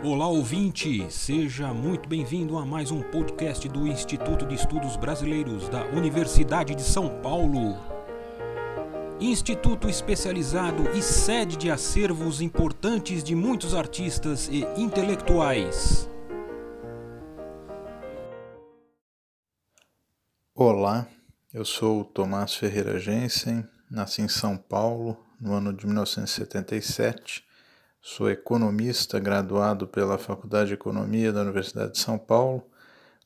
Olá ouvinte, seja muito bem-vindo a mais um podcast do Instituto de Estudos Brasileiros da Universidade de São Paulo. Instituto especializado e sede de acervos importantes de muitos artistas e intelectuais. Olá, eu sou o Tomás Ferreira Jensen, nasci em São Paulo no ano de 1977 Sou economista, graduado pela Faculdade de Economia da Universidade de São Paulo.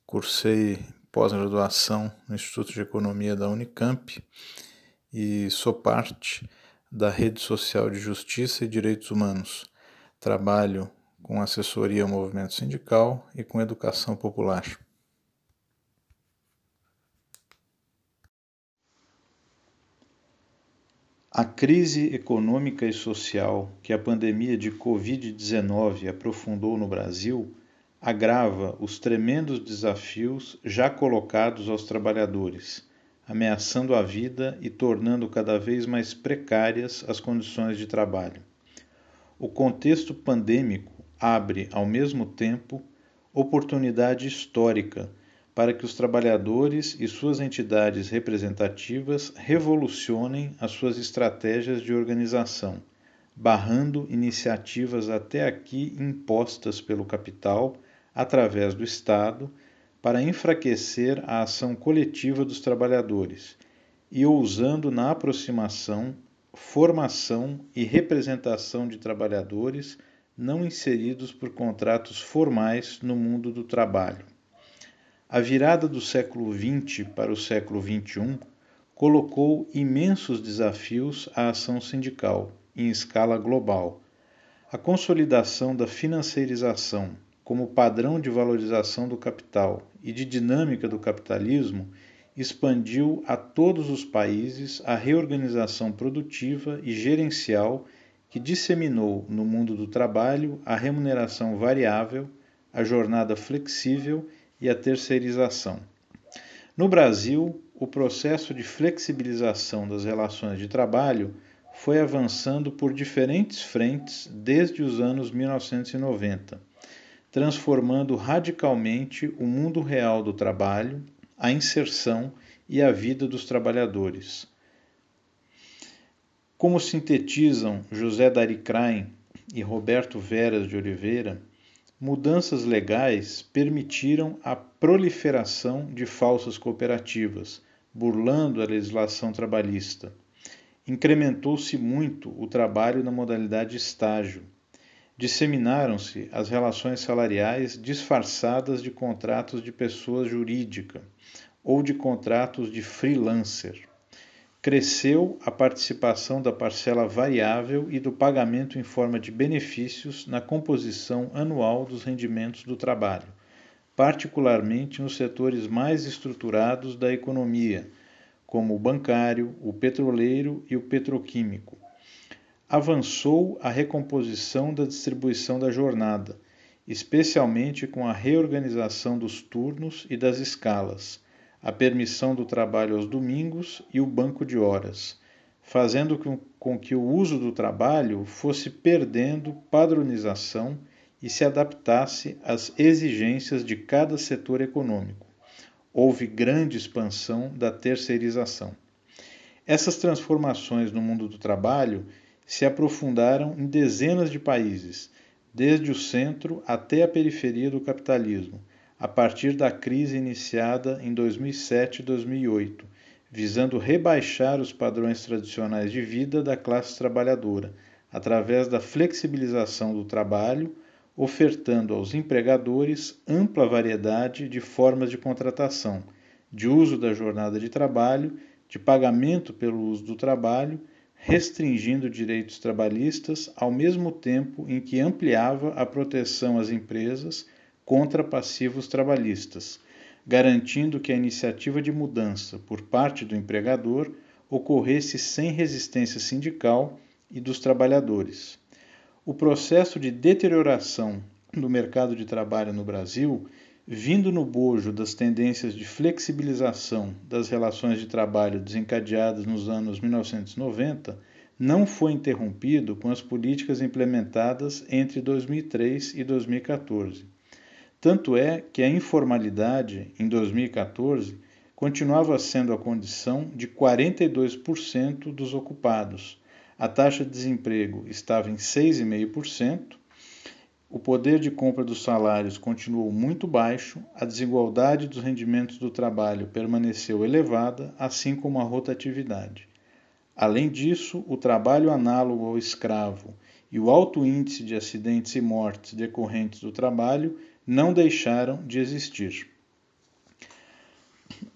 Cursei pós-graduação no Instituto de Economia da Unicamp e sou parte da Rede Social de Justiça e Direitos Humanos. Trabalho com assessoria ao movimento sindical e com educação popular. A crise econômica e social que a pandemia de Covid-19 aprofundou no Brasil agrava os tremendos desafios já colocados aos trabalhadores, ameaçando a vida e tornando cada vez mais precárias as condições de trabalho. O contexto pandêmico abre, ao mesmo tempo, oportunidade histórica para que os trabalhadores e suas entidades representativas revolucionem as suas estratégias de organização, barrando iniciativas até aqui impostas pelo capital através do Estado para enfraquecer a ação coletiva dos trabalhadores e ousando na aproximação, formação e representação de trabalhadores não inseridos por contratos formais no mundo do trabalho. A virada do século XX para o século XXI colocou imensos desafios à ação sindical em escala global. A consolidação da financeirização como padrão de valorização do capital e de dinâmica do capitalismo expandiu a todos os países a reorganização produtiva e gerencial que disseminou no mundo do trabalho a remuneração variável, a jornada flexível e a terceirização. No Brasil, o processo de flexibilização das relações de trabalho foi avançando por diferentes frentes desde os anos 1990, transformando radicalmente o mundo real do trabalho, a inserção e a vida dos trabalhadores. Como sintetizam José Dari Krain e Roberto Veras de Oliveira, mudanças legais permitiram a proliferação de falsas cooperativas, burlando a legislação trabalhista. Incrementou-se muito o trabalho na modalidade estágio. Disseminaram-se as relações salariais disfarçadas de contratos de pessoa jurídica ou de contratos de freelancer cresceu a participação da parcela variável e do pagamento em forma de benefícios na composição anual dos rendimentos do trabalho, particularmente nos setores mais estruturados da economia, como o bancário, o petroleiro e o petroquímico. Avançou a recomposição da distribuição da jornada, especialmente com a reorganização dos turnos e das escalas a permissão do trabalho aos domingos e o banco de horas, fazendo com que o uso do trabalho fosse perdendo padronização e se adaptasse às exigências de cada setor econômico. Houve grande expansão da terceirização. Essas transformações no mundo do trabalho se aprofundaram em dezenas de países, desde o centro até a periferia do capitalismo a partir da crise iniciada em 2007 e 2008, visando rebaixar os padrões tradicionais de vida da classe trabalhadora, através da flexibilização do trabalho, ofertando aos empregadores ampla variedade de formas de contratação, de uso da jornada de trabalho, de pagamento pelo uso do trabalho, restringindo direitos trabalhistas, ao mesmo tempo em que ampliava a proteção às empresas contra passivos trabalhistas, garantindo que a iniciativa de mudança por parte do empregador ocorresse sem resistência sindical e dos trabalhadores. O processo de deterioração do mercado de trabalho no Brasil, vindo no bojo das tendências de flexibilização das relações de trabalho desencadeadas nos anos 1990, não foi interrompido com as políticas implementadas entre 2003 e 2014. Tanto é que a informalidade, em 2014, continuava sendo a condição de 42% dos ocupados. A taxa de desemprego estava em 6,5%, o poder de compra dos salários continuou muito baixo, a desigualdade dos rendimentos do trabalho permaneceu elevada, assim como a rotatividade. Além disso, o trabalho análogo ao escravo e o alto índice de acidentes e mortes decorrentes do trabalho não deixaram de existir.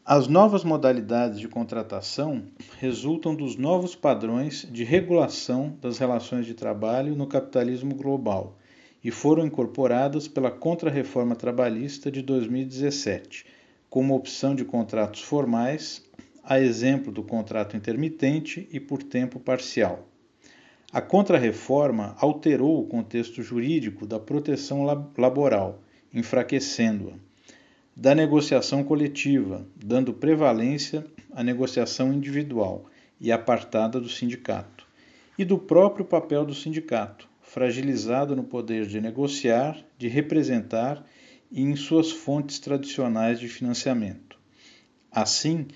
As novas modalidades de contratação resultam dos novos padrões de regulação das relações de trabalho no capitalismo global e foram incorporadas pela Contra-Reforma Trabalhista de 2017, como opção de contratos formais, a exemplo do contrato intermitente e por tempo parcial. A Contra-Reforma alterou o contexto jurídico da proteção laboral, enfraquecendo-a da negociação coletiva, dando prevalência à negociação individual e apartada do sindicato, e do próprio papel do sindicato, fragilizado no poder de negociar, de representar e em suas fontes tradicionais de financiamento. Assim,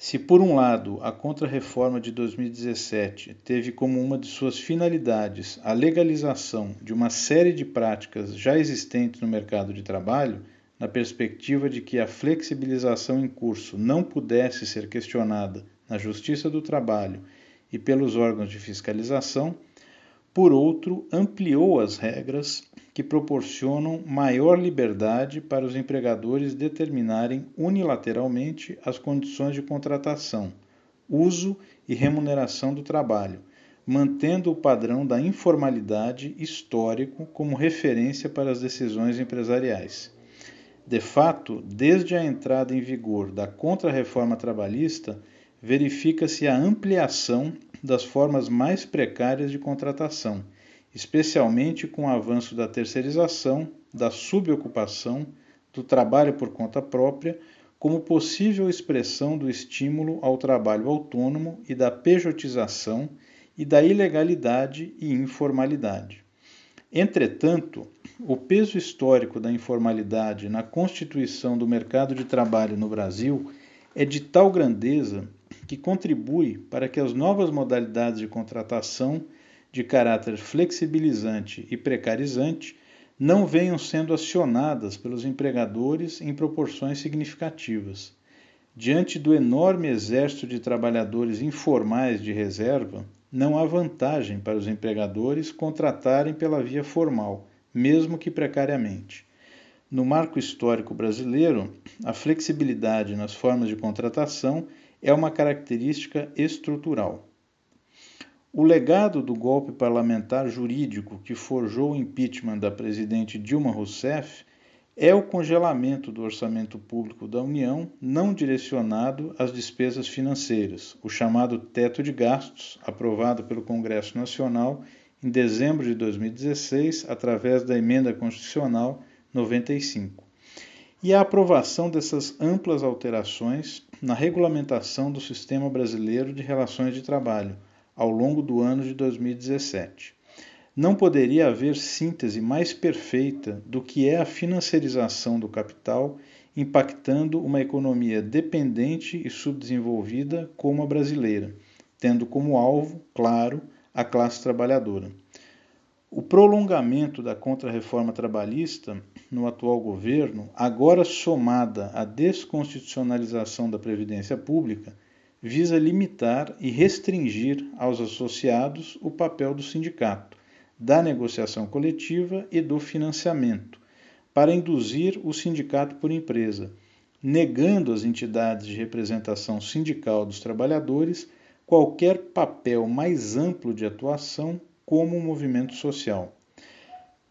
se por um lado a Contra-Reforma de 2017 teve como uma de suas finalidades a legalização de uma série de práticas já existentes no mercado de trabalho, na perspectiva de que a flexibilização em curso não pudesse ser questionada na Justiça do Trabalho e pelos órgãos de fiscalização, por outro, ampliou as regras que proporcionam maior liberdade para os empregadores determinarem unilateralmente as condições de contratação, uso e remuneração do trabalho, mantendo o padrão da informalidade histórico como referência para as decisões empresariais. De fato, desde a entrada em vigor da Contra-Reforma Trabalhista, verifica-se a ampliação das formas mais precárias de contratação, especialmente com o avanço da terceirização, da subocupação, do trabalho por conta própria, como possível expressão do estímulo ao trabalho autônomo e da pejotização e da ilegalidade e informalidade. Entretanto, o peso histórico da informalidade na constituição do mercado de trabalho no Brasil é de tal grandeza que contribui para que as novas modalidades de contratação de caráter flexibilizante e precarizante não venham sendo acionadas pelos empregadores em proporções significativas. Diante do enorme exército de trabalhadores informais de reserva, não há vantagem para os empregadores contratarem pela via formal, mesmo que precariamente. No marco histórico brasileiro, a flexibilidade nas formas de contratação é uma característica estrutural. O legado do golpe parlamentar jurídico que forjou o impeachment da presidente Dilma Rousseff é o congelamento do orçamento público da União não direcionado às despesas financeiras, o chamado teto de gastos, aprovado pelo Congresso Nacional em dezembro de 2016 através da emenda constitucional 95. E a aprovação dessas amplas alterações na regulamentação do sistema brasileiro de relações de trabalho ao longo do ano de 2017 não poderia haver síntese mais perfeita do que é a financiarização do capital impactando uma economia dependente e subdesenvolvida como a brasileira, tendo como alvo, claro, a classe trabalhadora. O prolongamento da contrarreforma trabalhista no atual governo, agora somada à desconstitucionalização da Previdência Pública, visa limitar e restringir aos associados o papel do sindicato, da negociação coletiva e do financiamento, para induzir o sindicato por empresa, negando às entidades de representação sindical dos trabalhadores qualquer papel mais amplo de atuação como um movimento social.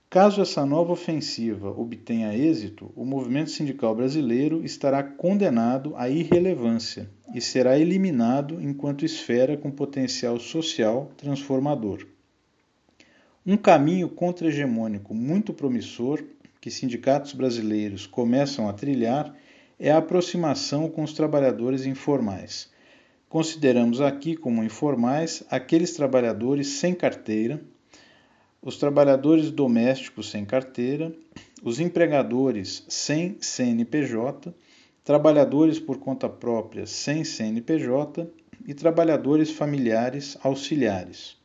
Caso essa nova ofensiva obtenha êxito, o movimento sindical brasileiro estará condenado à irrelevância e será eliminado enquanto esfera com potencial social transformador. Um caminho contra-hegemônico muito promissor que sindicatos brasileiros começam a trilhar é a aproximação com os trabalhadores informais. Consideramos aqui como informais aqueles trabalhadores sem carteira, os trabalhadores domésticos sem carteira, os empregadores sem CNPJ, trabalhadores por conta própria sem CNPJ e trabalhadores familiares auxiliares.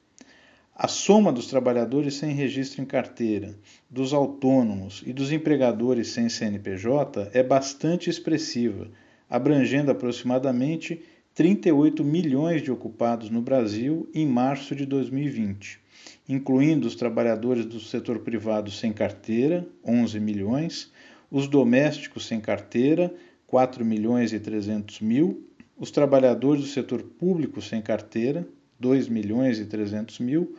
A soma dos trabalhadores sem registro em carteira, dos autônomos e dos empregadores sem CNPJ é bastante expressiva, abrangendo aproximadamente 38 milhões de ocupados no Brasil em março de 2020, incluindo os trabalhadores do setor privado sem carteira, 11 milhões, os domésticos sem carteira, 4 milhões e 300 mil, os trabalhadores do setor público sem carteira, 2 milhões e 300 mil,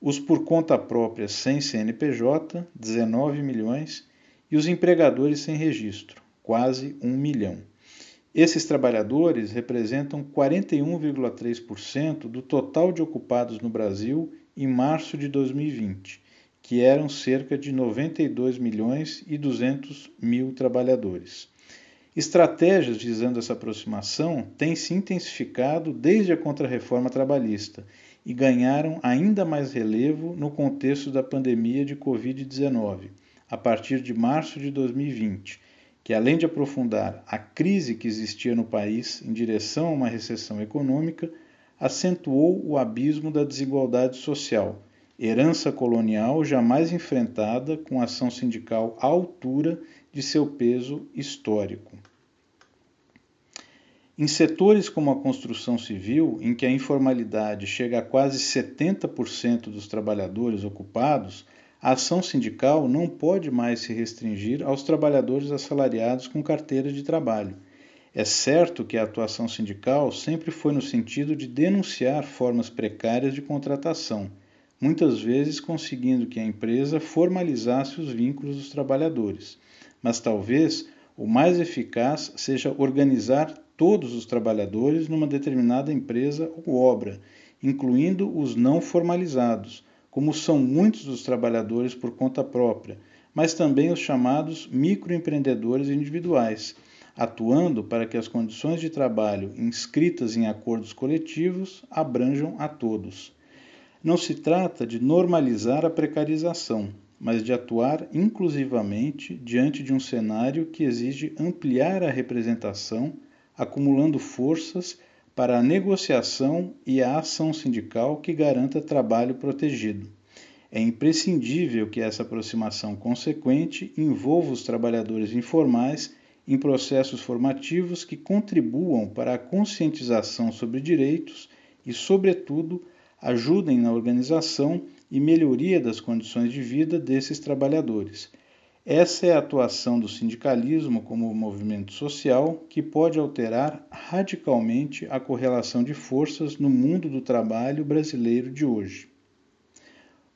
os por conta própria sem CNPJ, 19 milhões, e os empregadores sem registro, quase 1 milhão. Esses trabalhadores representam 41,3% do total de ocupados no Brasil em março de 2020, que eram cerca de 92 milhões e 200 mil trabalhadores. Estratégias visando essa aproximação têm se intensificado desde a contrarreforma trabalhista e ganharam ainda mais relevo no contexto da pandemia de Covid-19, a partir de março de 2020, que além de aprofundar a crise que existia no país em direção a uma recessão econômica, acentuou o abismo da desigualdade social, herança colonial jamais enfrentada com ação sindical à altura de seu peso histórico. Em setores como a construção civil, em que a informalidade chega a quase 70% dos trabalhadores ocupados, a ação sindical não pode mais se restringir aos trabalhadores assalariados com carteira de trabalho. É certo que a atuação sindical sempre foi no sentido de denunciar formas precárias de contratação, muitas vezes conseguindo que a empresa formalizasse os vínculos dos trabalhadores. Mas talvez o mais eficaz seja organizar todos os trabalhadores numa determinada empresa ou obra, incluindo os não formalizados, como são muitos dos trabalhadores por conta própria, mas também os chamados microempreendedores individuais, atuando para que as condições de trabalho inscritas em acordos coletivos abranjam a todos. Não se trata de normalizar a precarização, mas de atuar inclusivamente diante de um cenário que exige ampliar a representação acumulando forças para a negociação e a ação sindical que garanta trabalho protegido. É imprescindível que essa aproximação consequente envolva os trabalhadores informais em processos formativos que contribuam para a conscientização sobre direitos e, sobretudo, ajudem na organização e melhoria das condições de vida desses trabalhadores essa é a atuação do sindicalismo como movimento social que pode alterar radicalmente a correlação de forças no mundo do trabalho brasileiro de hoje.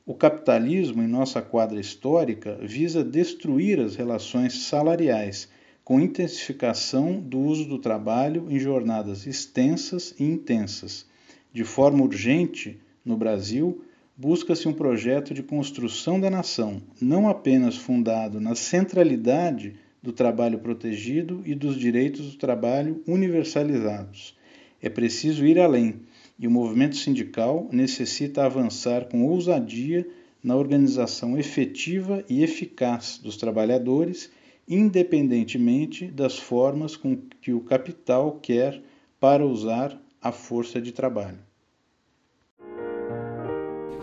O capitalismo, em nossa quadra histórica, visa destruir as relações salariais, com intensificação do uso do trabalho em jornadas extensas e intensas. De forma urgente, no Brasil, busca-se um projeto de construção da nação, não apenas fundado na centralidade do trabalho protegido e dos direitos do trabalho universalizados. É preciso ir além, e o movimento sindical necessita avançar com ousadia na organização efetiva e eficaz dos trabalhadores, independentemente das formas com que o capital quer para usar a força de trabalho.